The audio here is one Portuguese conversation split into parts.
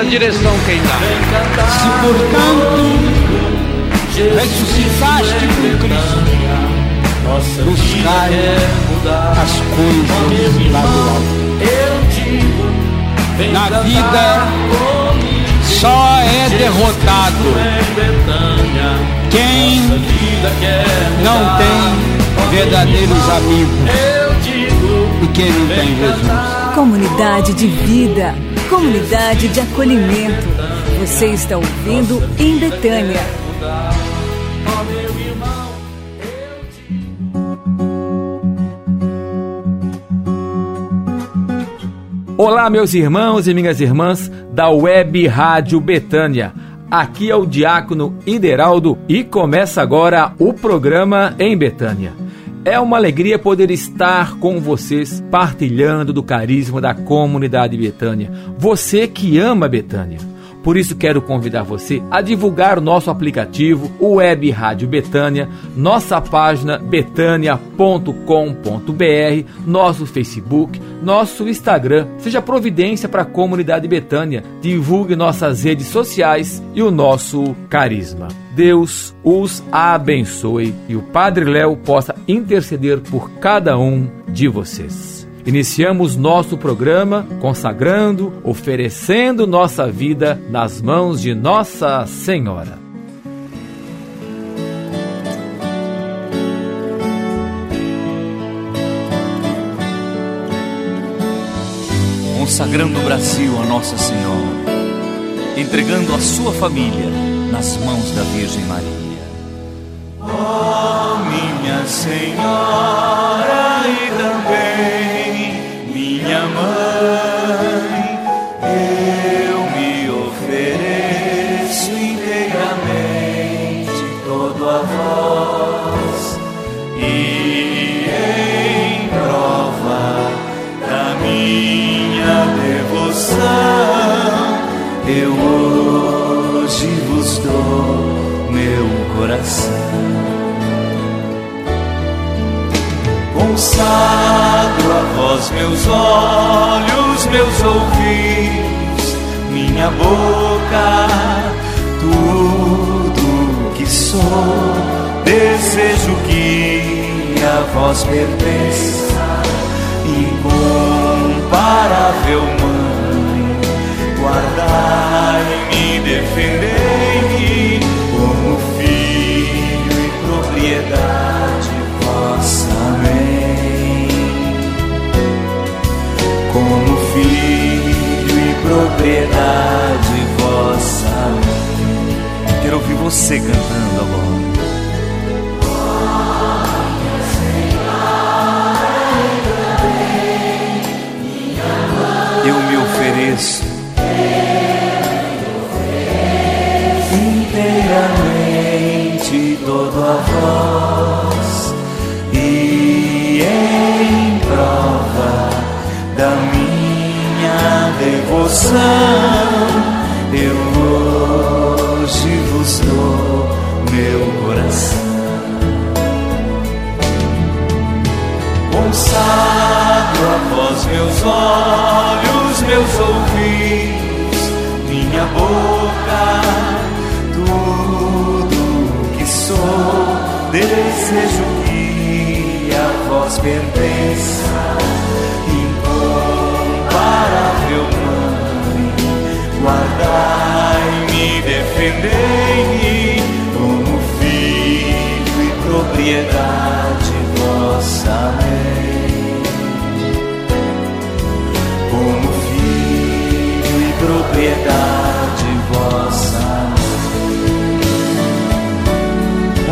mas a direção quem dá. Se portanto ressuscitaste com Cristo, buscai as coisas lá do alto. Na vida só é derrotado quem não tem verdadeiros amigos e quem não tem Jesus. Comunidade de vida, comunidade de acolhimento. Você está ouvindo em Betânia. Olá, meus irmãos e minhas irmãs da Web Rádio Betânia. Aqui é o Diácono Ideraldo e começa agora o programa em Betânia. É uma alegria poder estar com vocês partilhando do carisma da comunidade Betânia. Você que ama Betânia. Por isso quero convidar você a divulgar o nosso aplicativo, o Web Rádio Betânia, nossa página betânia.com.br, nosso Facebook, nosso Instagram. Seja providência para a comunidade Betânia. Divulgue nossas redes sociais e o nosso carisma. Deus os abençoe e o Padre Léo possa interceder por cada um de vocês. Iniciamos nosso programa consagrando, oferecendo nossa vida nas mãos de Nossa Senhora. Consagrando o Brasil a Nossa Senhora, entregando a sua família nas mãos da Virgem Maria. Oh, minha Senhora e também devoção eu hoje vos dou meu coração. consagro a vós meus olhos, meus ouvidos, minha boca, tudo que sou, desejo que a vós pertença, incomparável mãe, guardai-me, defendei-me como filho e propriedade vossa. como filho e propriedade vossa. Quero ouvir você cantando agora. Eu me ofereço inteiramente todo a vós e em prova da minha devoção, eu hoje vos dou meu coração. Consagro a vós meus olhos, meus ouvidos, minha boca, desejo que a vós pertença incomparável mãe, guardai-me, defendei-me como filho e propriedade vossa lei. Como filho e propriedade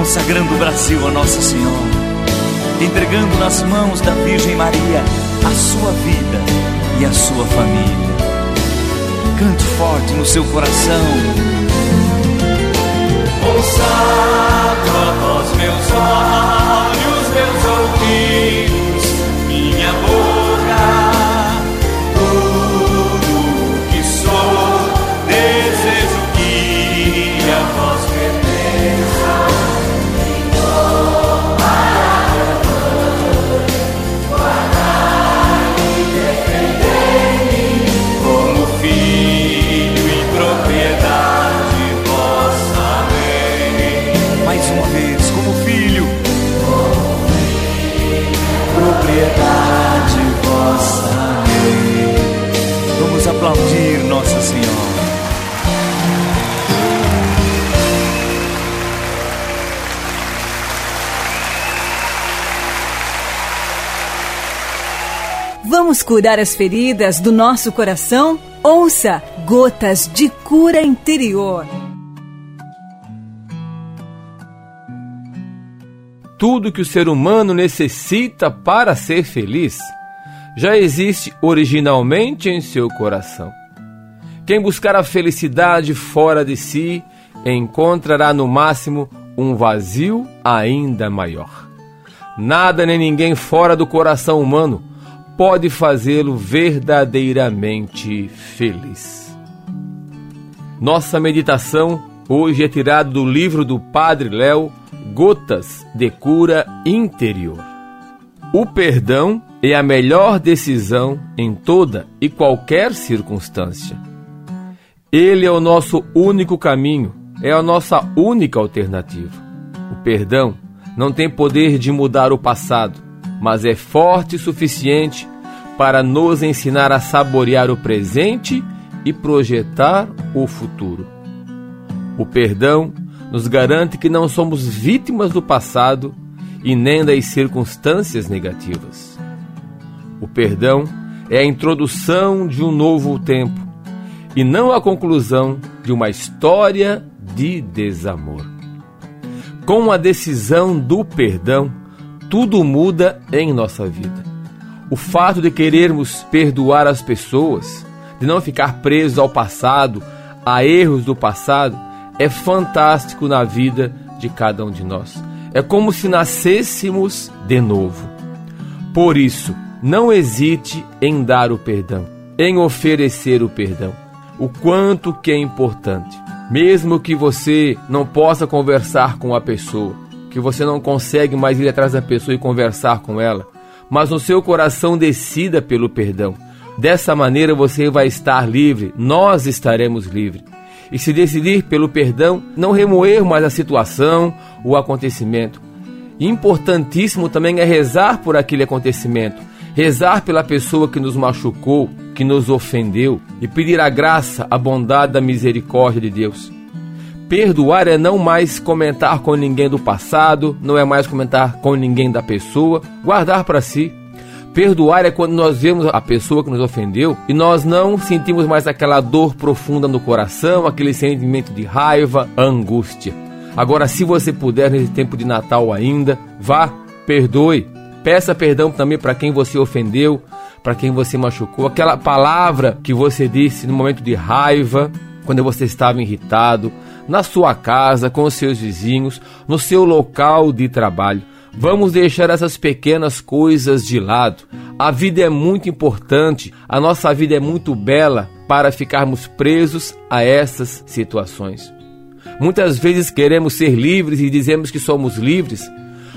Consagrando o Brasil a Nossa Senhora, entregando nas mãos da Virgem Maria a sua vida e a sua família. Cante forte no seu coração. Consagro a vós meus olhos, Vamos curar as feridas do nosso coração? Ouça Gotas de Cura Interior. Tudo que o ser humano necessita para ser feliz já existe originalmente em seu coração. Quem buscar a felicidade fora de si encontrará no máximo um vazio ainda maior. Nada nem ninguém fora do coração humano pode fazê-lo verdadeiramente feliz. Nossa meditação hoje é tirada do livro do Padre Léo, Gotas de Cura Interior. O perdão é a melhor decisão em toda e qualquer circunstância. Ele é o nosso único caminho, é a nossa única alternativa. O perdão não tem poder de mudar o passado, mas é forte o suficiente para nos ensinar a saborear o presente e projetar o futuro. O perdão nos garante que não somos vítimas do passado e nem das circunstâncias negativas. O perdão é a introdução de um novo tempo e não a conclusão de uma história de desamor. Com a decisão do perdão, tudo muda em nossa vida. O fato de querermos perdoar as pessoas, de não ficar presos ao passado, a erros do passado, é fantástico na vida de cada um de nós. É como se nascêssemos de novo. Por isso, não hesite em dar o perdão, em oferecer o perdão. O quanto que é importante. Mesmo que você não possa conversar com a pessoa, que você não consegue mais ir atrás da pessoa e conversar com ela, mas no seu coração decida pelo perdão. Dessa maneira você vai estar livre, nós estaremos livres. E se decidir pelo perdão, não remoer mais a situação, o acontecimento. Importantíssimo também é rezar por aquele acontecimento, rezar pela pessoa que nos machucou, que nos ofendeu e pedir a graça, a bondade, a misericórdia de Deus. Perdoar é não mais comentar com ninguém do passado, não é mais comentar com ninguém da pessoa, guardar para si. Perdoar é quando nós vemos a pessoa que nos ofendeu e nós não sentimos mais aquela dor profunda no coração, aquele sentimento de raiva, angústia. Agora, se você puder, nesse tempo de Natal ainda, vá, perdoe. Peça perdão também para quem você ofendeu, para quem você machucou. Aquela palavra que você disse no momento de raiva, quando você estava irritado, na sua casa, com os seus vizinhos, no seu local de trabalho. Vamos deixar essas pequenas coisas de lado. A vida é muito importante, a nossa vida é muito bela para ficarmos presos a essas situações. Muitas vezes queremos ser livres e dizemos que somos livres,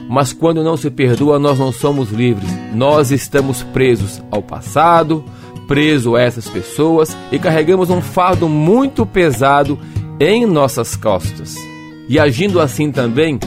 mas quando não se perdoa, nós não somos livres. Nós estamos presos ao passado, presos a essas pessoas e carregamos um fardo muito pesado em nossas costas. E agindo assim também,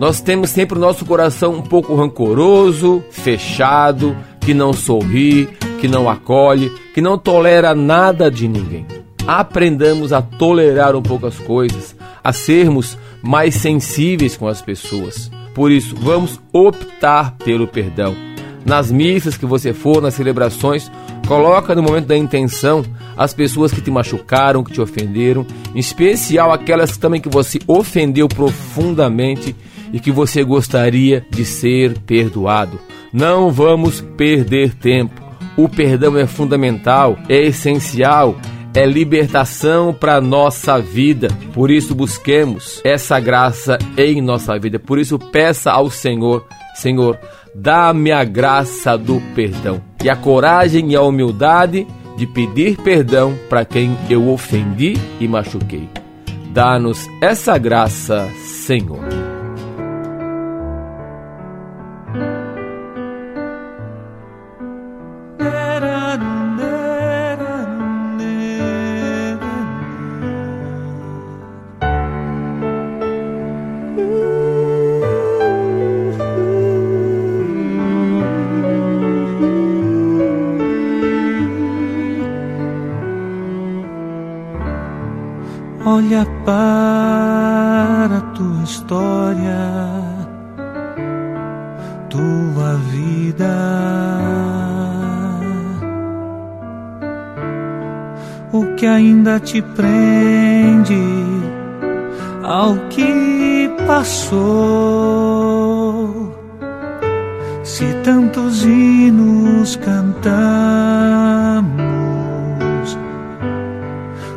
nós temos sempre o nosso coração um pouco rancoroso, fechado, que não sorri, que não acolhe, que não tolera nada de ninguém. Aprendamos a tolerar um pouco as coisas, a sermos mais sensíveis com as pessoas. Por isso, vamos optar pelo perdão. Nas missas que você for, nas celebrações, coloca no momento da intenção as pessoas que te machucaram, que te ofenderam, em especial aquelas também que você ofendeu profundamente e que você gostaria de ser perdoado. Não vamos perder tempo. O perdão é fundamental, é essencial, é libertação para nossa vida. Por isso busquemos essa graça em nossa vida. Por isso peça ao Senhor, Senhor, dá-me a graça do perdão e a coragem e a humildade de pedir perdão para quem eu ofendi e machuquei. Dá-nos essa graça, Senhor. Te prende ao que passou. Se tantos hinos cantamos,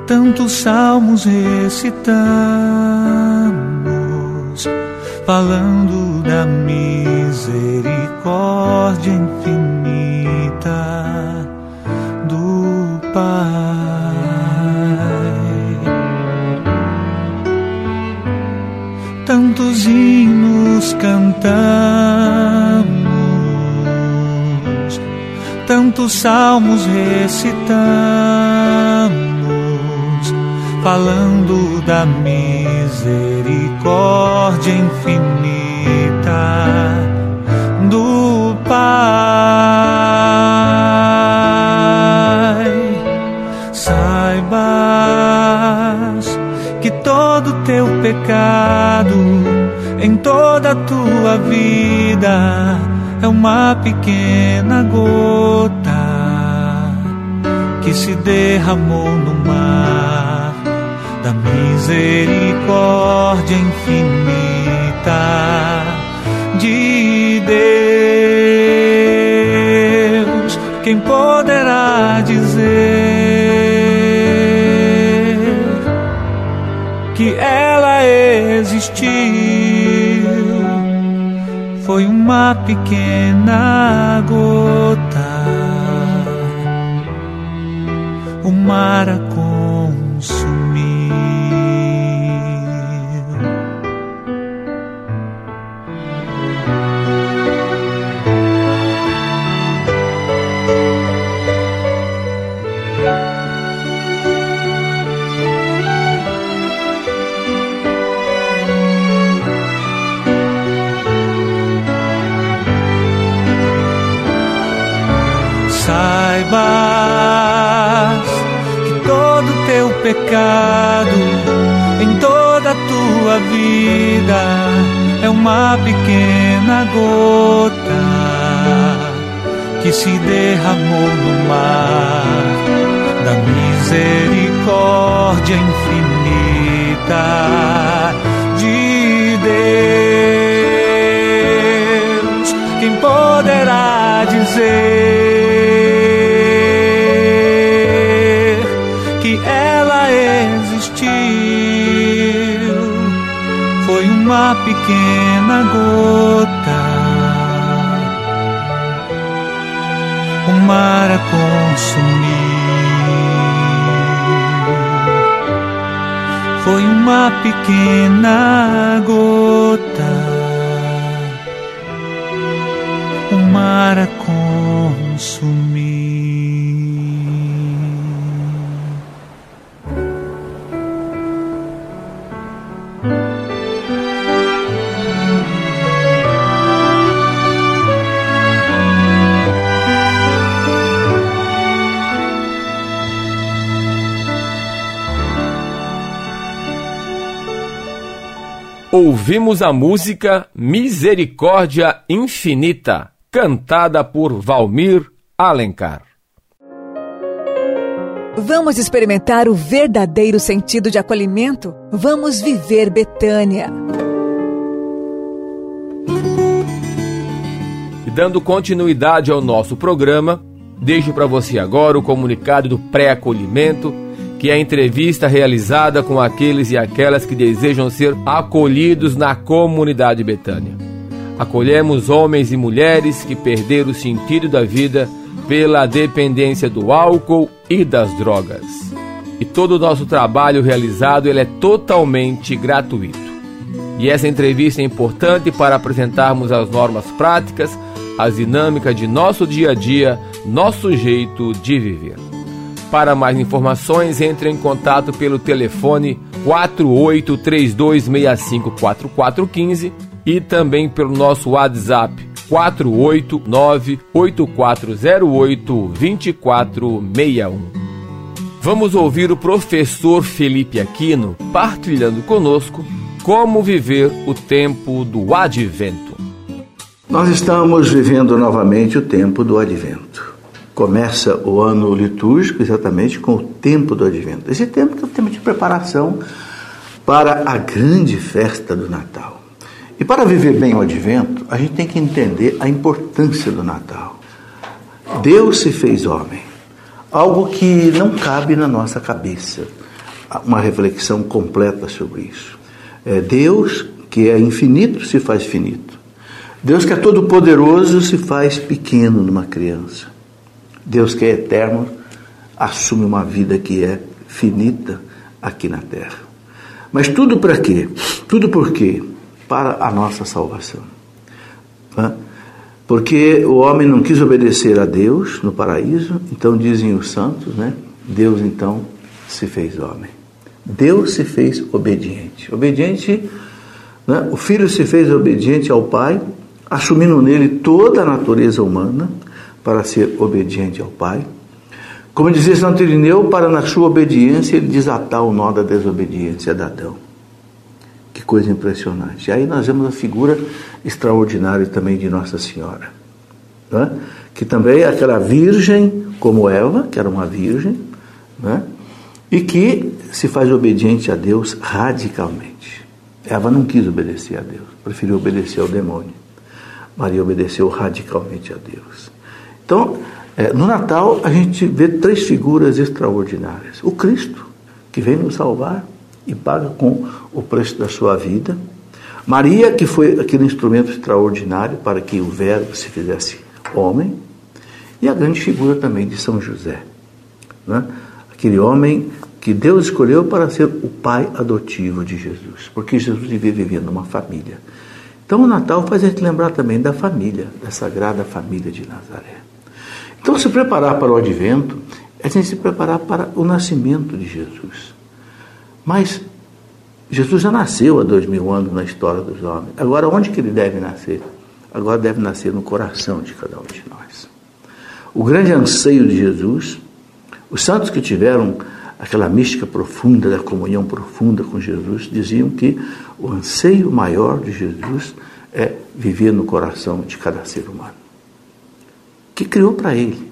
tantos salmos recitamos, falando Tantos hinos cantamos, tantos salmos recitamos falando da misericórdia infinita do Pai. Saibas que todo teu pecado em toda a tua vida é uma pequena gota que se derramou no mar da misericórdia infinita de Deus. Quem poderá uma pequena gota, o mar a pecado em toda a tua vida é uma pequena gota que se derramou no mar da misericórdia infinita de Deus. Quem poderá dizer? Uma pequena gota, o mar a consumir. Foi uma pequena gota, o mar a Ouvimos a música Misericórdia Infinita, cantada por Valmir Alencar. Vamos experimentar o verdadeiro sentido de acolhimento? Vamos viver Betânia. E dando continuidade ao nosso programa, deixo para você agora o comunicado do pré-acolhimento que é a entrevista realizada com aqueles e aquelas que desejam ser acolhidos na comunidade Betânia. Acolhemos homens e mulheres que perderam o sentido da vida pela dependência do álcool e das drogas. E todo o nosso trabalho realizado ele é totalmente gratuito. E essa entrevista é importante para apresentarmos as normas práticas, as dinâmicas de nosso dia a dia, nosso jeito de viver. Para mais informações, entre em contato pelo telefone 4832654415 e também pelo nosso WhatsApp 489-8408-2461. Vamos ouvir o professor Felipe Aquino partilhando conosco como viver o tempo do advento. Nós estamos vivendo novamente o tempo do advento começa o ano litúrgico exatamente com o tempo do advento. Esse tempo é o tempo de preparação para a grande festa do Natal. E para viver bem o advento, a gente tem que entender a importância do Natal. Deus se fez homem, algo que não cabe na nossa cabeça, uma reflexão completa sobre isso. É Deus, que é infinito, se faz finito. Deus que é todo poderoso se faz pequeno numa criança. Deus que é eterno assume uma vida que é finita aqui na terra. Mas tudo para quê? Tudo por quê? Para a nossa salvação. Porque o homem não quis obedecer a Deus no paraíso, então dizem os santos, né? Deus então se fez homem. Deus se fez obediente. Obediente, né? o filho se fez obediente ao Pai, assumindo nele toda a natureza humana, para ser obediente ao Pai. Como dizia Santo Irineu, para na sua obediência ele desatar o nó da desobediência de Adão. Que coisa impressionante. E aí nós vemos a figura extraordinária também de Nossa Senhora, né? que também é aquela virgem como Eva, que era uma virgem, né? e que se faz obediente a Deus radicalmente. Eva não quis obedecer a Deus, preferiu obedecer ao demônio. Maria obedeceu radicalmente a Deus. Então, é, no Natal, a gente vê três figuras extraordinárias: o Cristo, que vem nos salvar e paga com o preço da sua vida. Maria, que foi aquele instrumento extraordinário para que o Verbo se fizesse homem. E a grande figura também de São José, né? aquele homem que Deus escolheu para ser o pai adotivo de Jesus, porque Jesus devia viver numa família. Então o Natal faz a gente lembrar também da família, da sagrada família de Nazaré. Então, se preparar para o advento é a gente se preparar para o nascimento de Jesus. Mas Jesus já nasceu há dois mil anos na história dos homens. Agora, onde que ele deve nascer? Agora deve nascer no coração de cada um de nós. O grande anseio de Jesus, os santos que tiveram aquela mística profunda, da comunhão profunda com Jesus, diziam que o anseio maior de Jesus é viver no coração de cada ser humano que criou para ele.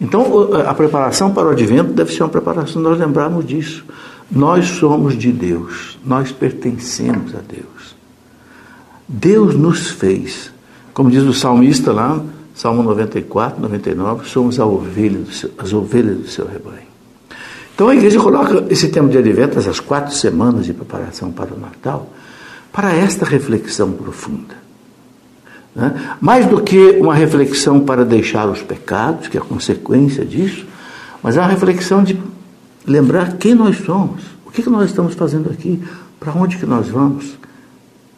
Então, a preparação para o advento deve ser uma preparação, nós lembrarmos disso. Nós somos de Deus, nós pertencemos a Deus. Deus nos fez, como diz o salmista lá, Salmo 94, 99, somos a ovelha seu, as ovelhas do seu rebanho. Então a igreja coloca esse tempo de advento, essas quatro semanas de preparação para o Natal, para esta reflexão profunda. Né? Mais do que uma reflexão para deixar os pecados, que é a consequência disso, mas é uma reflexão de lembrar quem nós somos, o que, que nós estamos fazendo aqui, para onde que nós vamos,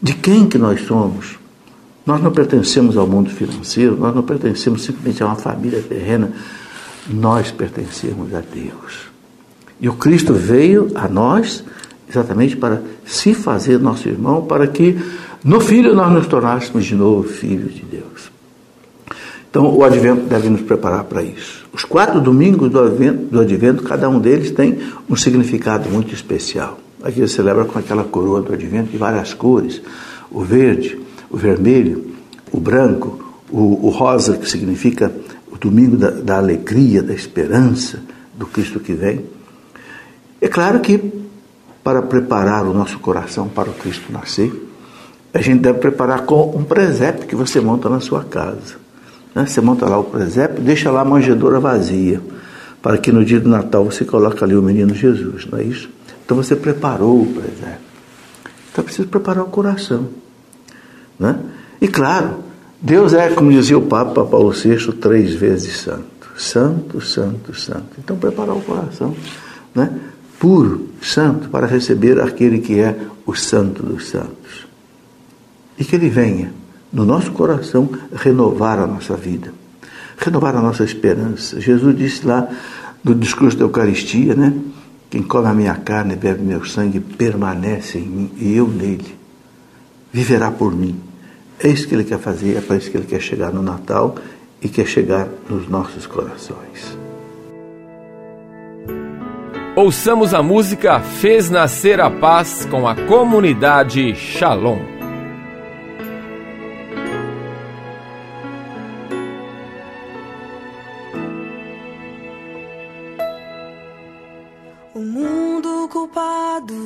de quem que nós somos. Nós não pertencemos ao mundo financeiro, nós não pertencemos simplesmente a uma família terrena, nós pertencemos a Deus. E o Cristo veio a nós exatamente para se fazer nosso irmão, para que no Filho nós nos tornássemos de novo filhos de Deus. Então o Advento deve nos preparar para isso. Os quatro domingos do Advento, do Advento, cada um deles tem um significado muito especial. Aqui você celebra com aquela coroa do Advento de várias cores: o verde, o vermelho, o branco, o, o rosa, que significa o domingo da, da alegria, da esperança do Cristo que vem. É claro que para preparar o nosso coração para o Cristo nascer, a gente deve preparar com um presépio que você monta na sua casa. Né? Você monta lá o presépio, deixa lá a manjedoura vazia, para que no dia do Natal você coloque ali o menino Jesus, não é isso? Então você preparou o presépio. Então é preciso preparar o coração. Né? E claro, Deus é, como dizia o Papa Paulo VI, três vezes santo. Santo, santo, santo. Então preparar o coração, né? Puro, santo, para receber aquele que é o santo dos santos e que Ele venha no nosso coração renovar a nossa vida, renovar a nossa esperança. Jesus disse lá no discurso da Eucaristia, né? Quem come a minha carne e bebe meu sangue permanece em mim e eu nele. Viverá por mim. É isso que ele quer fazer, é para isso que ele quer chegar no Natal e quer chegar nos nossos corações ouçamos a música Fez Nascer a Paz com a comunidade Shalom.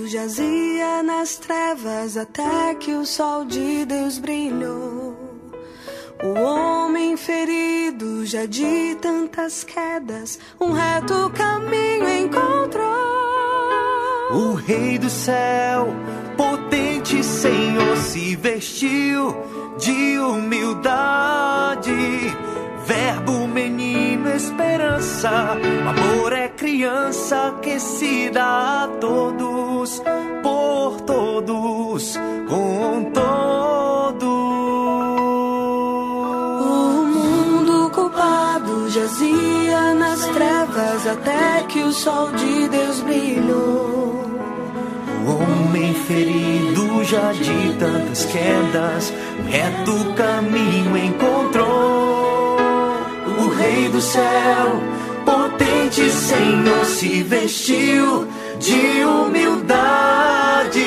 jazia nas trevas até que o sol de Deus brilhou. O homem ferido já de tantas quedas, um reto caminho o Rei do céu, potente Senhor, se vestiu de humildade. Verbo, menino, esperança. Amor é criança que se dá a todos, por todos, com todos. O mundo culpado jazia nas trevas até que o sol de ferido já de tantas quedas, um reto caminho encontrou. O Rei do céu, potente Senhor, se vestiu de humildade.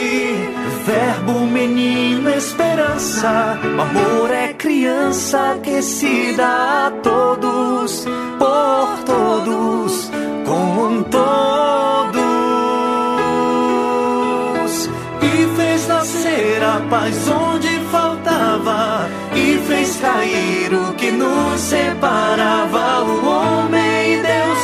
Verbo, menino, esperança. O amor é criança que se dá a todos, por todos, com todos. A paz onde faltava. E fez cair o que nos separava. O homem e Deus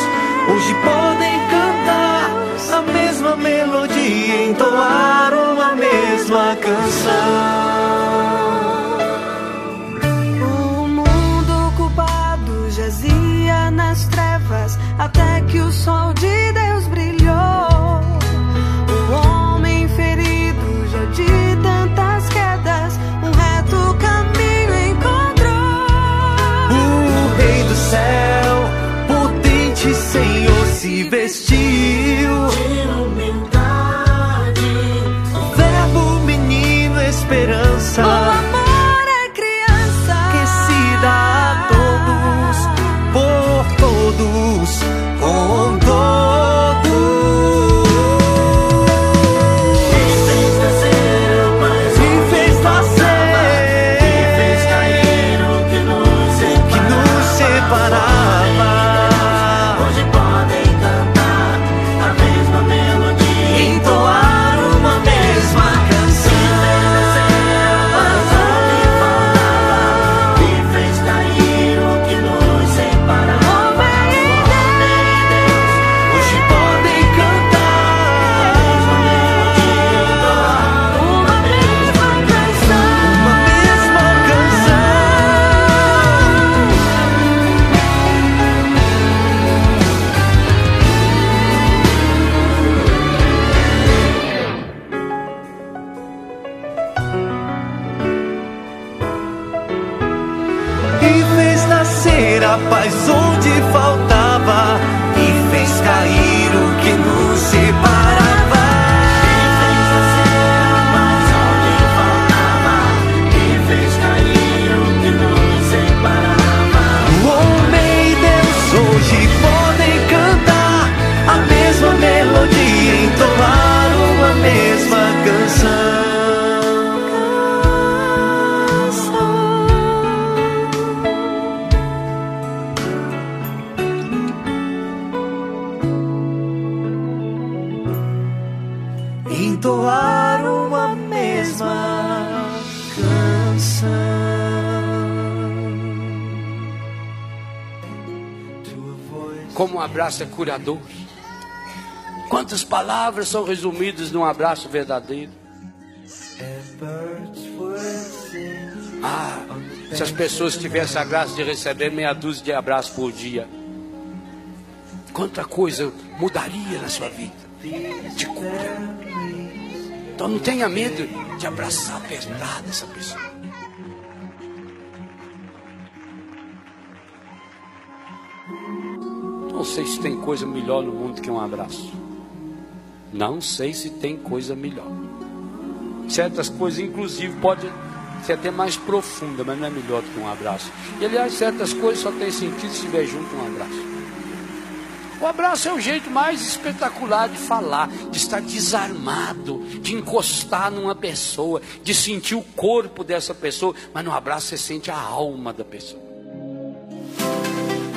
hoje podem cantar a mesma melodia, entoar uma mesma canção. O mundo culpado jazia nas trevas até que o sol abraço é curador. Quantas palavras são resumidas num abraço verdadeiro? Ah, se as pessoas tivessem a graça de receber meia dúzia de abraços por dia, quanta coisa mudaria na sua vida, de cura. Então não tenha medo de abraçar apertado essa pessoa. Não sei se tem coisa melhor no mundo que um abraço. Não sei se tem coisa melhor. Certas coisas, inclusive, pode ser até mais profunda, mas não é melhor do que um abraço. E aliás, certas coisas só têm sentido se estiver junto um abraço. O abraço é o jeito mais espetacular de falar, de estar desarmado, de encostar numa pessoa, de sentir o corpo dessa pessoa, mas no abraço você sente a alma da pessoa.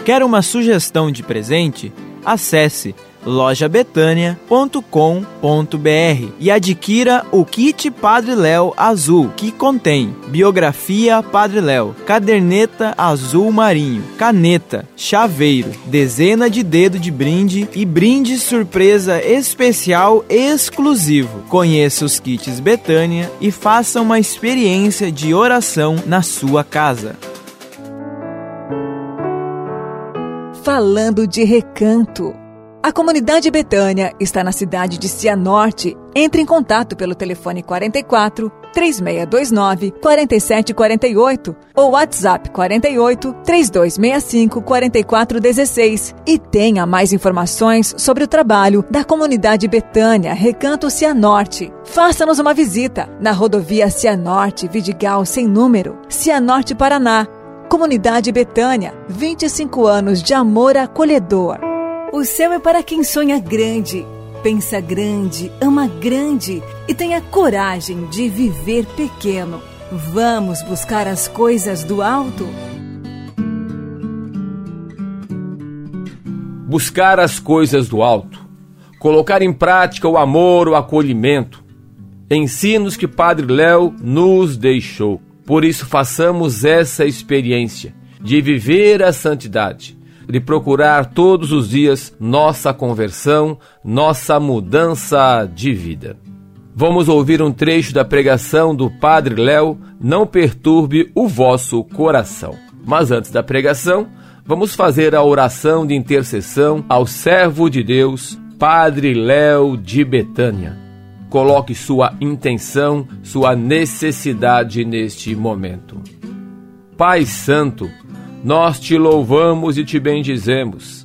Quer uma sugestão de presente? Acesse lojabetania.com.br e adquira o kit Padre Léo Azul, que contém biografia Padre Léo, caderneta azul marinho, caneta, chaveiro, dezena de dedo de brinde e brinde surpresa especial exclusivo. Conheça os kits Betânia e faça uma experiência de oração na sua casa. Falando de recanto. A comunidade Betânia está na cidade de Cianorte. Entre em contato pelo telefone 44 3629 4748 ou WhatsApp 48 3265 4416 e tenha mais informações sobre o trabalho da comunidade Betânia Recanto Cianorte. Faça-nos uma visita na rodovia Cianorte Vidigal sem número, Cianorte Paraná. Comunidade Betânia, 25 anos de amor acolhedor. O céu é para quem sonha grande, pensa grande, ama grande e tenha coragem de viver pequeno. Vamos buscar as coisas do alto? Buscar as coisas do alto. Colocar em prática o amor, o acolhimento. Ensinos que Padre Léo nos deixou. Por isso, façamos essa experiência de viver a santidade de procurar todos os dias nossa conversão, nossa mudança de vida. Vamos ouvir um trecho da pregação do Padre Léo, Não perturbe o vosso coração. Mas antes da pregação, vamos fazer a oração de intercessão ao servo de Deus, Padre Léo de Betânia. Coloque sua intenção, sua necessidade neste momento. Pai Santo, nós te louvamos e te bendizemos.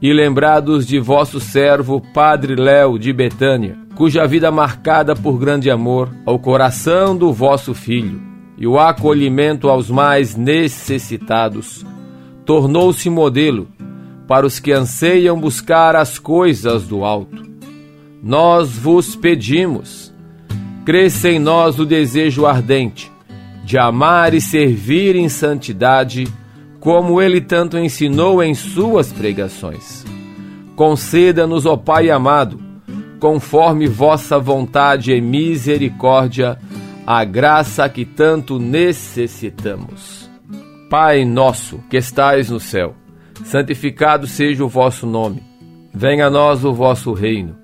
E lembrados de vosso servo Padre Léo de Betânia, cuja vida marcada por grande amor ao coração do vosso filho e o acolhimento aos mais necessitados, tornou-se modelo para os que anseiam buscar as coisas do alto. Nós vos pedimos, cresça em nós o desejo ardente de amar e servir em santidade como ele tanto ensinou em suas pregações. Conceda-nos, ó Pai amado, conforme vossa vontade e misericórdia, a graça que tanto necessitamos. Pai nosso, que estais no céu, santificado seja o vosso nome. Venha a nós o vosso reino.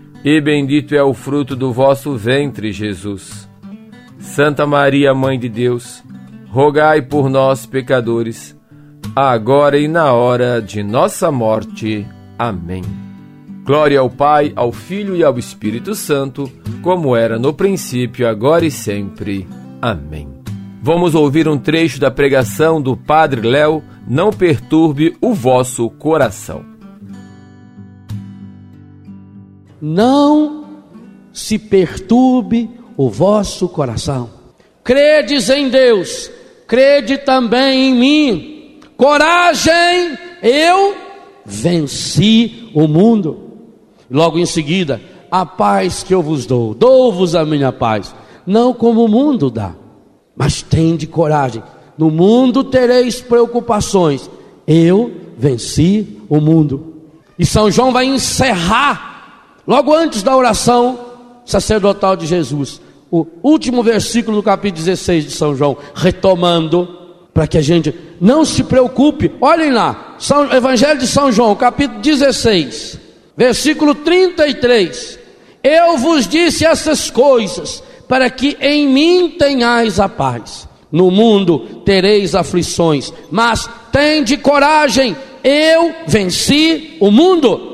e bendito é o fruto do vosso ventre, Jesus. Santa Maria, Mãe de Deus, rogai por nós, pecadores, agora e na hora de nossa morte. Amém. Glória ao Pai, ao Filho e ao Espírito Santo, como era no princípio, agora e sempre. Amém. Vamos ouvir um trecho da pregação do Padre Léo, Não perturbe o vosso coração. Não se perturbe o vosso coração. Credes em Deus, crede também em mim. Coragem, eu venci o mundo. Logo em seguida, a paz que eu vos dou, dou-vos a minha paz, não como o mundo dá, mas tende coragem. No mundo tereis preocupações, eu venci o mundo. E São João vai encerrar, logo antes da oração sacerdotal de Jesus, o último versículo do capítulo 16 de São João, retomando para que a gente não se preocupe. Olhem lá, São, Evangelho de São João, capítulo 16, versículo 33. Eu vos disse essas coisas para que em mim tenhais a paz. No mundo tereis aflições, mas tende coragem, eu venci o mundo.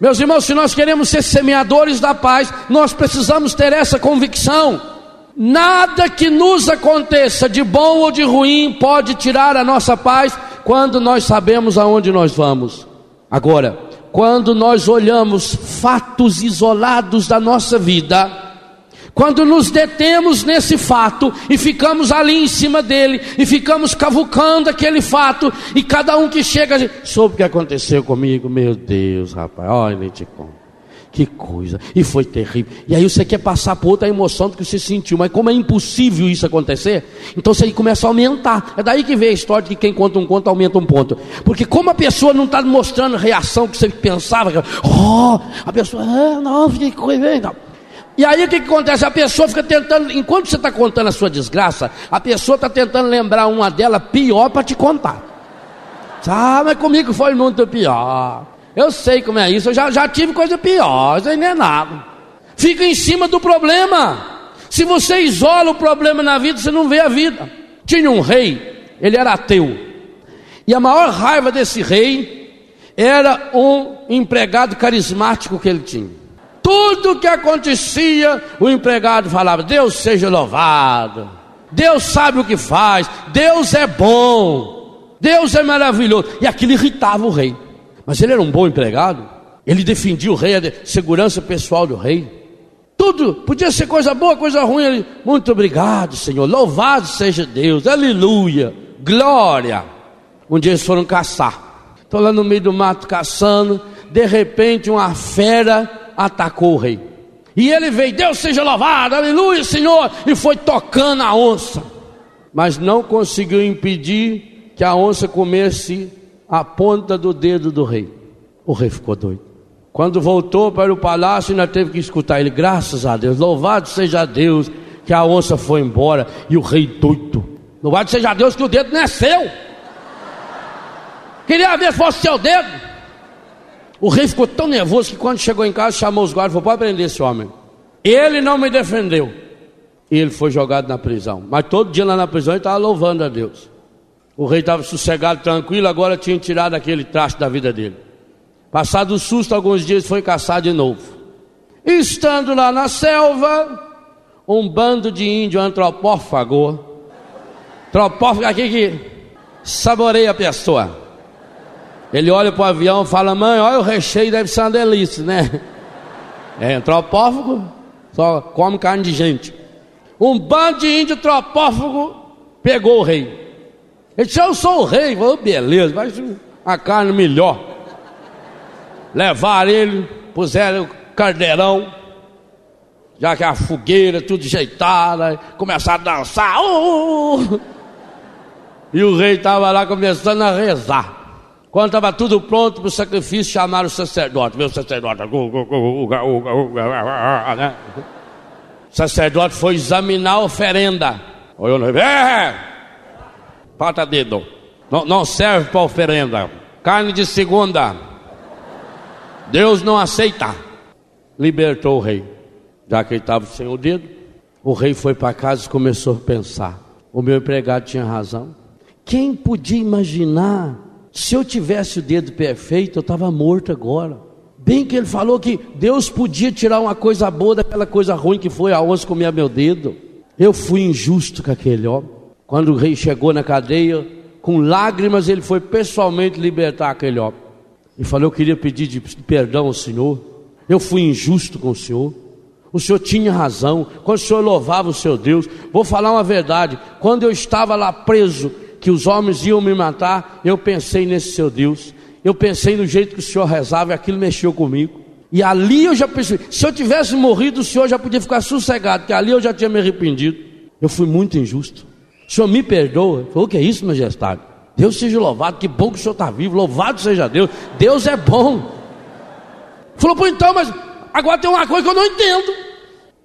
Meus irmãos, se nós queremos ser semeadores da paz, nós precisamos ter essa convicção. Nada que nos aconteça, de bom ou de ruim, pode tirar a nossa paz quando nós sabemos aonde nós vamos. Agora, quando nós olhamos fatos isolados da nossa vida, quando nos detemos nesse fato e ficamos ali em cima dele e ficamos cavucando aquele fato e cada um que chega soube o que aconteceu comigo, meu Deus, rapaz, olha, nem te conto. Que coisa, e foi terrível. E aí você quer passar por outra emoção do que você sentiu, mas como é impossível isso acontecer, então você começa a aumentar. É daí que vem a história de que quem conta um conto aumenta um ponto. Porque como a pessoa não está mostrando reação que você pensava, oh, a pessoa, ah, não, que coisa, não. E aí o que, que acontece? A pessoa fica tentando, enquanto você está contando a sua desgraça, a pessoa está tentando lembrar uma dela pior para te contar. Ah, mas comigo foi muito pior. Eu sei como é isso, eu já, já tive coisa pior, isso aí não é nada. Fica em cima do problema. Se você isola o problema na vida, você não vê a vida. Tinha um rei, ele era ateu. E a maior raiva desse rei era um empregado carismático que ele tinha. Tudo que acontecia, o empregado falava: Deus seja louvado, Deus sabe o que faz, Deus é bom, Deus é maravilhoso. E aquilo irritava o rei. Mas ele era um bom empregado, ele defendia o rei, a segurança pessoal do rei. Tudo, podia ser coisa boa, coisa ruim. Ele, Muito obrigado, Senhor. Louvado seja Deus, aleluia, glória. Um dia eles foram caçar. Estou lá no meio do mato caçando. De repente, uma fera atacou o rei. E ele veio, Deus seja louvado, aleluia, Senhor. E foi tocando a onça. Mas não conseguiu impedir que a onça comesse a ponta do dedo do rei. O rei ficou doido. Quando voltou para o palácio, ainda teve que escutar ele, graças a Deus, louvado seja Deus, que a onça foi embora e o rei doido. Louvado seja Deus que o dedo não é seu. Queria ver se fosse seu dedo. O rei ficou tão nervoso que quando chegou em casa chamou os guardas e falou: pode prender esse homem. Ele não me defendeu. E ele foi jogado na prisão. Mas todo dia lá na prisão ele estava louvando a Deus. O rei estava sossegado, tranquilo, agora tinha tirado aquele traste da vida dele. Passado o susto, alguns dias foi caçar de novo. Estando lá na selva, um bando de índio antropófago. Antropófago aqui que saboreia a pessoa. Ele olha para o avião e fala: Mãe, olha o recheio, deve ser uma delícia, né? É antropófago, só come carne de gente. Um bando de índio antropófago pegou o rei. Ele disse: Eu sou o rei. Falou: Beleza, mas a carne melhor. Levaram ele, puseram o carneirão, já que a fogueira, tudo ajeitada, começaram a dançar. Uh. E o rei estava lá começando a rezar. Quando estava tudo pronto para o sacrifício, chamaram o sacerdote. Meu sacerdote. Né? O sacerdote foi examinar a oferenda. Olhou no. É! Pata dedo. Não, não serve para oferenda. Carne de segunda. Deus não aceita. Libertou o rei. Já que ele estava sem o dedo, o rei foi para casa e começou a pensar. O meu empregado tinha razão. Quem podia imaginar se eu tivesse o dedo perfeito, eu estava morto agora. Bem que ele falou que Deus podia tirar uma coisa boa daquela coisa ruim que foi a onça comer meu dedo. Eu fui injusto com aquele homem. Quando o rei chegou na cadeia, com lágrimas, ele foi pessoalmente libertar aquele homem. E falou: Eu queria pedir de perdão ao Senhor. Eu fui injusto com o Senhor. O Senhor tinha razão. Quando o Senhor louvava o seu Deus, vou falar uma verdade. Quando eu estava lá preso, que os homens iam me matar, eu pensei nesse seu Deus. Eu pensei no jeito que o Senhor rezava e aquilo mexeu comigo. E ali eu já pensei, se eu tivesse morrido, o Senhor já podia ficar sossegado, porque ali eu já tinha me arrependido. Eu fui muito injusto. O Senhor me perdoa. Falou, o que é isso, majestade? Deus seja louvado, que bom que o Senhor está vivo, louvado seja Deus. Deus é bom. Falou, pô, então, mas agora tem uma coisa que eu não entendo.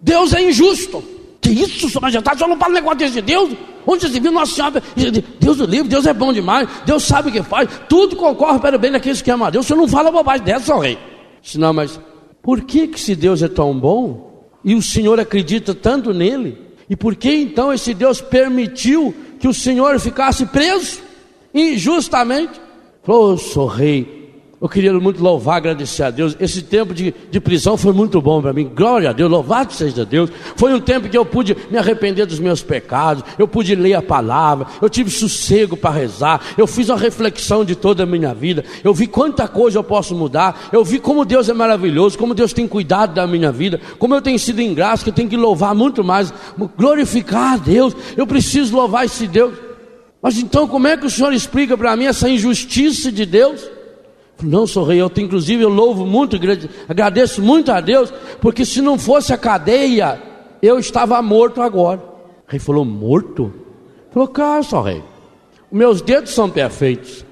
Deus é injusto. Que isso, Sua Majestade? O senhor não fala um negócio desse de Deus? Onde você viu Nossa Senhora? Deus do livro, Deus é bom demais, Deus sabe o que faz, tudo concorre para o bem daqueles que amam a Deus. O senhor não fala bobagem dessa, seu rei. Não, mas por que, que se Deus é tão bom e o Senhor acredita tanto nele? E por que então esse Deus permitiu que o Senhor ficasse preso injustamente? Falou, oh, rei, Eu queria muito louvar, agradecer a Deus. Esse tempo de, de prisão foi muito bom para mim. Glória a Deus, louvado seja Deus. Foi um tempo que eu pude me arrepender dos meus pecados, eu pude ler a palavra, eu tive sossego para rezar, eu fiz uma reflexão de toda a minha vida, eu vi quanta coisa eu posso mudar, eu vi como Deus é maravilhoso, como Deus tem cuidado da minha vida, como eu tenho sido ingrato, que eu tenho que louvar muito mais, glorificar a Deus. Eu preciso louvar esse Deus. Mas então, como é que o Senhor explica para mim essa injustiça de Deus? Não sou rei, eu tenho, inclusive eu louvo muito, agradeço muito a Deus, porque se não fosse a cadeia, eu estava morto agora. O rei falou: Morto? Falou: Cara, só rei, meus dedos são perfeitos.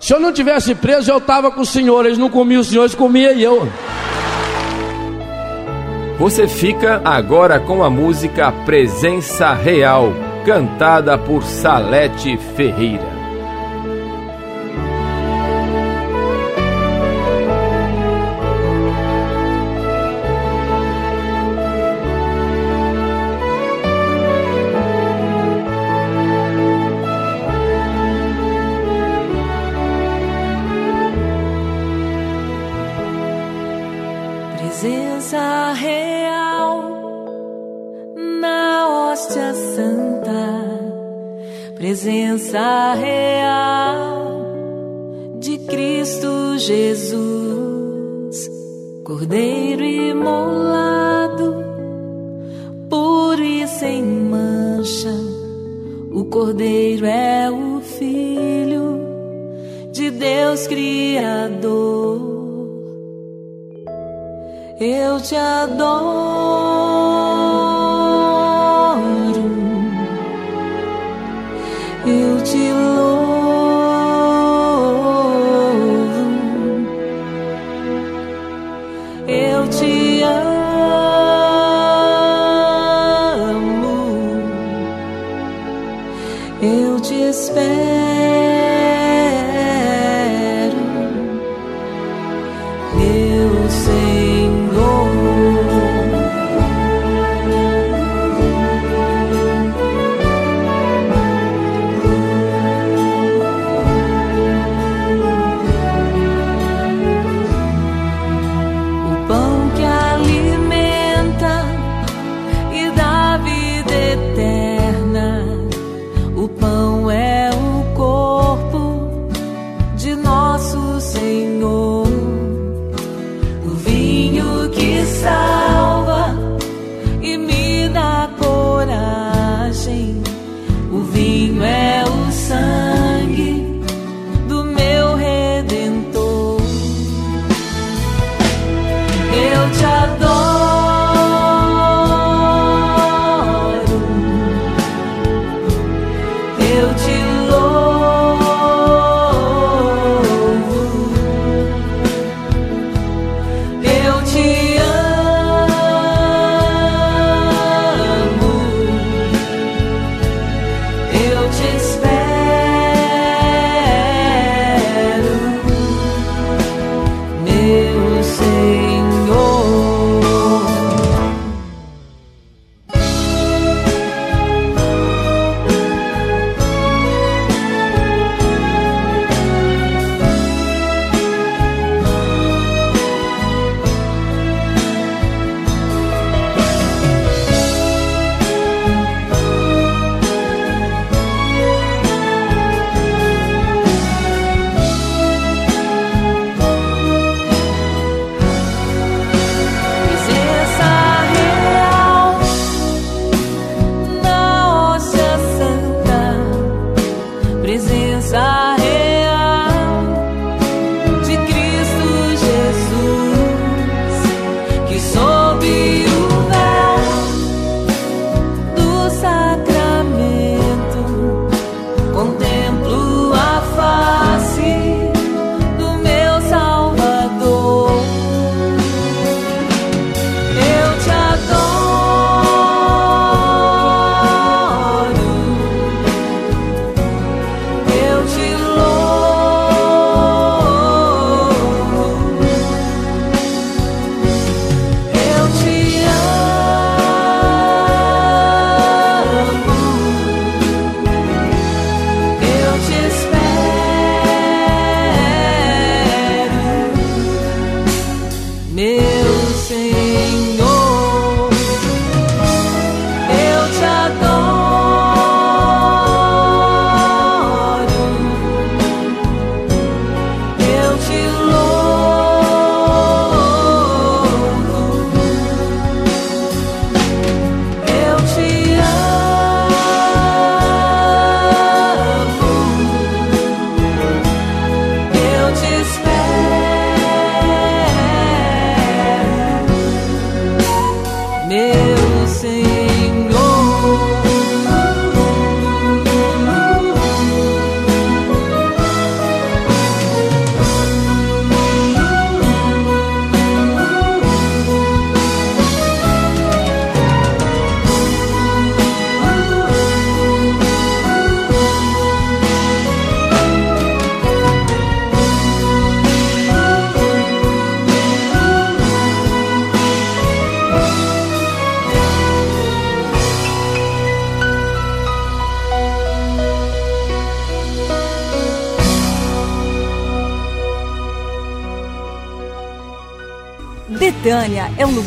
Se eu não tivesse preso, eu estava com o senhor, eles não comiam o senhor, eles comiam eu. Você fica agora com a música Presença Real, cantada por Salete Ferreira. Criador. Eu te adoro. eu te louvo,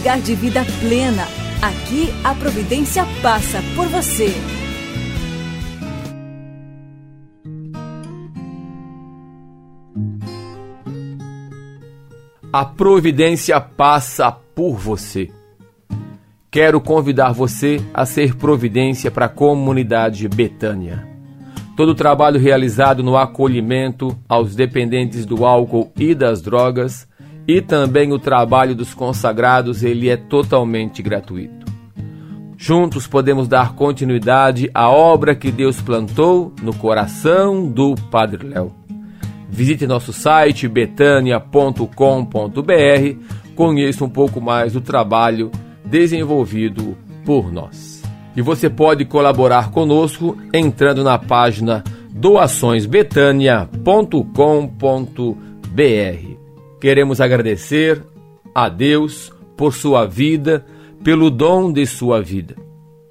lugar de vida plena. Aqui a providência passa por você. A providência passa por você. Quero convidar você a ser providência para a comunidade Betânia. Todo o trabalho realizado no acolhimento aos dependentes do álcool e das drogas e também o trabalho dos consagrados, ele é totalmente gratuito. Juntos podemos dar continuidade à obra que Deus plantou no coração do Padre Léo. Visite nosso site betania.com.br, conheça um pouco mais do trabalho desenvolvido por nós. E você pode colaborar conosco entrando na página doaçõesbetania.com.br. Queremos agradecer a Deus por sua vida, pelo dom de sua vida.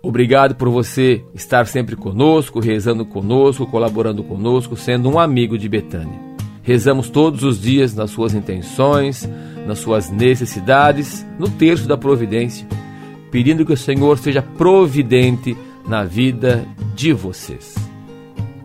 Obrigado por você estar sempre conosco, rezando conosco, colaborando conosco, sendo um amigo de Betânia. Rezamos todos os dias nas suas intenções, nas suas necessidades, no terço da providência, pedindo que o Senhor seja providente na vida de vocês.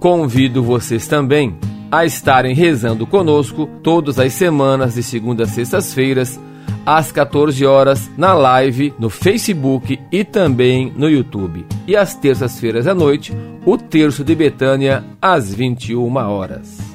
Convido vocês também a estarem rezando conosco todas as semanas, de segunda a sextas-feiras, às 14 horas, na live no Facebook e também no YouTube. E às terças-feiras à noite, o Terço de Betânia, às 21 horas.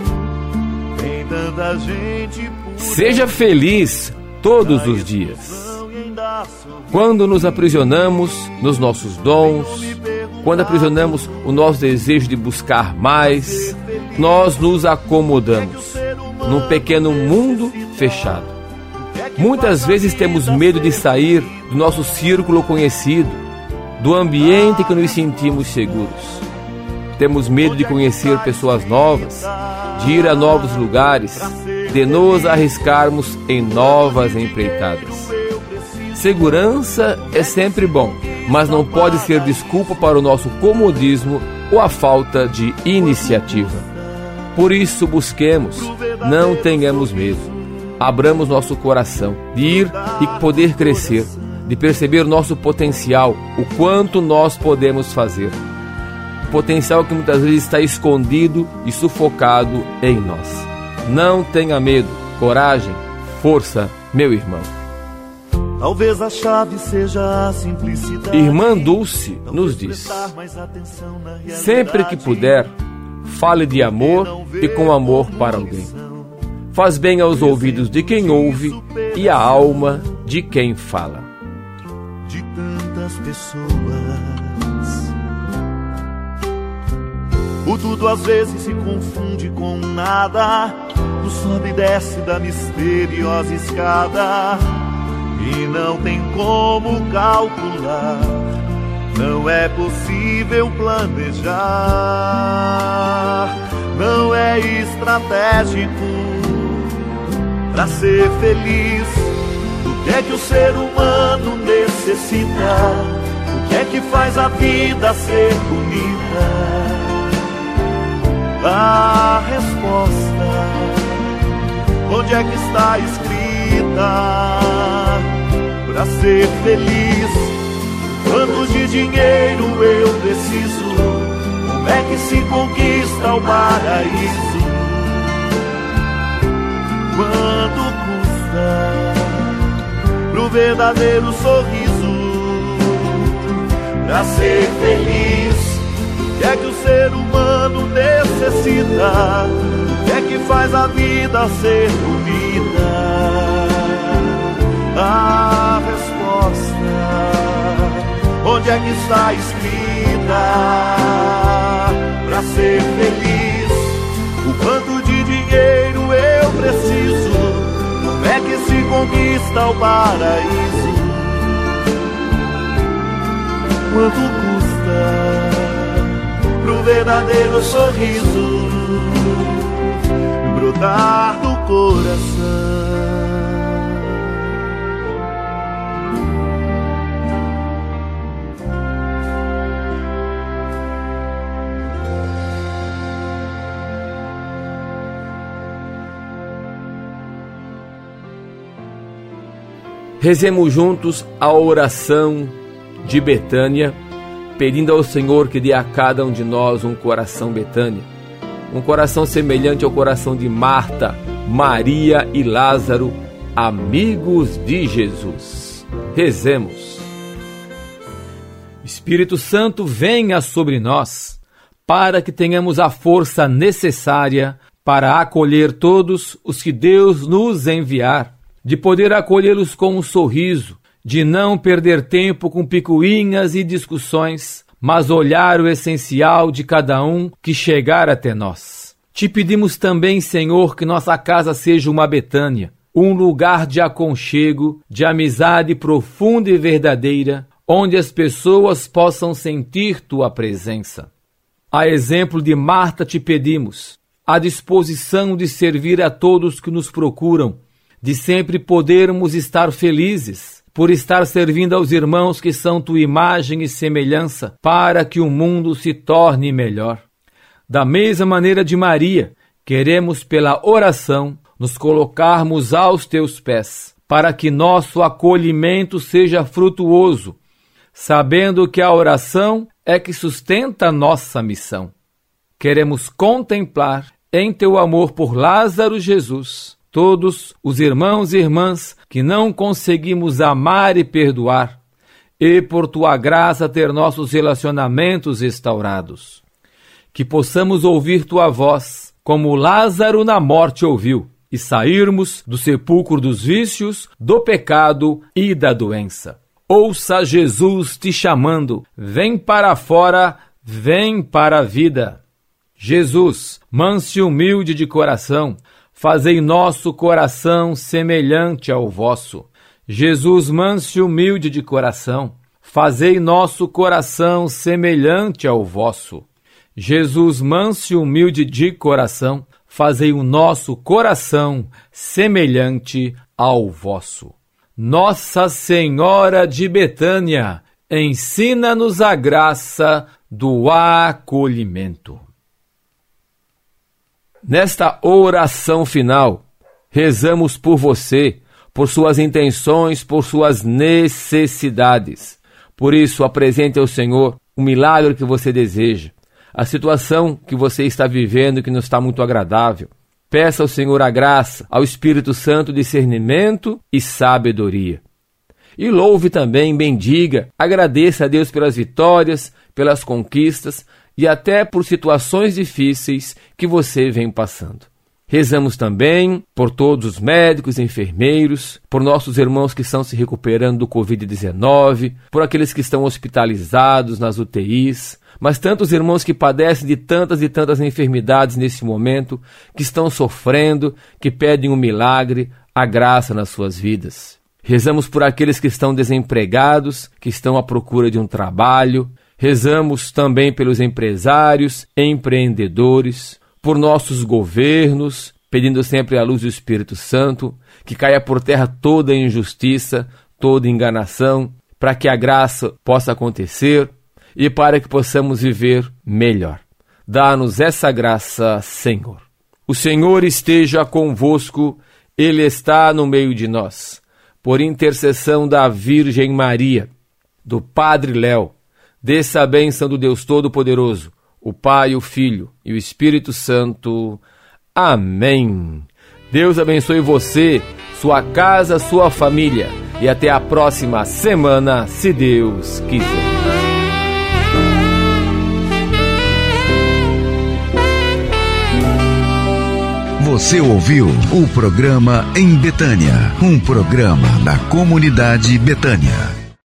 Seja feliz todos os dias. Quando nos aprisionamos nos nossos dons, quando aprisionamos o nosso desejo de buscar mais, nós nos acomodamos num pequeno mundo fechado. Muitas vezes temos medo de sair do nosso círculo conhecido, do ambiente que nos sentimos seguros. Temos medo de conhecer pessoas novas, de ir a novos lugares, de nos arriscarmos em novas empreitadas. Segurança é sempre bom, mas não pode ser desculpa para o nosso comodismo ou a falta de iniciativa. Por isso, busquemos, não tenhamos medo. Abramos nosso coração de ir e poder crescer, de perceber nosso potencial, o quanto nós podemos fazer potencial que muitas vezes está escondido e sufocado em nós. Não tenha medo, coragem, força, meu irmão. Talvez a chave seja a simplicidade. Irmã Dulce nos diz: sempre que puder, fale de amor e com amor para alguém. Faz bem aos ouvidos de quem ouve e à alma de quem fala. de tantas pessoas. O tudo às vezes se confunde com nada. O sobe e desce da misteriosa escada. E não tem como calcular. Não é possível planejar. Não é estratégico para ser feliz. O que é que o ser humano necessita? O que é que faz a vida ser bonita? A resposta, onde é que está escrita? Para ser feliz, quantos de dinheiro eu preciso? Como é que se conquista o paraíso? quanto custa pro verdadeiro sorriso pra ser feliz. Que é que o ser humano necessita? O que é que faz a vida ser bonita? A resposta, onde é que está escrita? Pra ser feliz, o quanto de dinheiro eu preciso? Como é que se conquista o paraíso? Quanto custa verdadeiro sorriso brotar do coração? Rezemos juntos a oração de Betânia, pedindo ao Senhor que dê a cada um de nós um coração Betânia, um coração semelhante ao coração de Marta, Maria e Lázaro, amigos de Jesus. Rezemos. Espírito Santo, venha sobre nós, para que tenhamos a força necessária para acolher todos os que Deus nos enviar de poder acolhê-los com um sorriso, de não perder tempo com picuinhas e discussões, mas olhar o essencial de cada um que chegar até nós. Te pedimos também, Senhor, que nossa casa seja uma Betânia, um lugar de aconchego, de amizade profunda e verdadeira, onde as pessoas possam sentir tua presença. A exemplo de Marta, te pedimos a disposição de servir a todos que nos procuram de sempre podermos estar felizes por estar servindo aos irmãos que são tua imagem e semelhança, para que o mundo se torne melhor. Da mesma maneira de Maria, queremos pela oração nos colocarmos aos teus pés, para que nosso acolhimento seja frutuoso, sabendo que a oração é que sustenta nossa missão. Queremos contemplar em teu amor por Lázaro Jesus todos os irmãos e irmãs que não conseguimos amar e perdoar, e por tua graça ter nossos relacionamentos restaurados. Que possamos ouvir tua voz, como Lázaro na morte ouviu, e sairmos do sepulcro dos vícios, do pecado e da doença. Ouça Jesus te chamando, vem para fora, vem para a vida. Jesus, manso e humilde de coração, fazei nosso coração semelhante ao vosso. Jesus, manso e humilde de coração, fazei nosso coração semelhante ao vosso. Jesus, manso e humilde de coração, fazei o nosso coração semelhante ao vosso. Nossa Senhora de Betânia, ensina-nos a graça do acolhimento. Nesta oração final, rezamos por você, por suas intenções, por suas necessidades. Por isso, apresente ao Senhor o milagre que você deseja, a situação que você está vivendo que não está muito agradável. Peça ao Senhor a graça, ao Espírito Santo discernimento e sabedoria. E louve também, bendiga, agradeça a Deus pelas vitórias, pelas conquistas, e até por situações difíceis que você vem passando. Rezamos também por todos os médicos enfermeiros, por nossos irmãos que estão se recuperando do Covid-19, por aqueles que estão hospitalizados nas UTIs, mas tantos irmãos que padecem de tantas e tantas enfermidades nesse momento, que estão sofrendo, que pedem um milagre, a graça nas suas vidas. Rezamos por aqueles que estão desempregados, que estão à procura de um trabalho. Rezamos também pelos empresários, empreendedores, por nossos governos, pedindo sempre a luz do Espírito Santo, que caia por terra toda injustiça, toda enganação, para que a graça possa acontecer e para que possamos viver melhor. Dá-nos essa graça, Senhor. O Senhor esteja convosco, Ele está no meio de nós. Por intercessão da Virgem Maria, do Padre Léo, desça a bênção do Deus Todo-Poderoso o Pai, o Filho e o Espírito Santo. Amém. Deus abençoe você, sua casa, sua família e até a próxima semana, se Deus quiser. Você ouviu o programa Em Betânia, um programa da comunidade Betânia.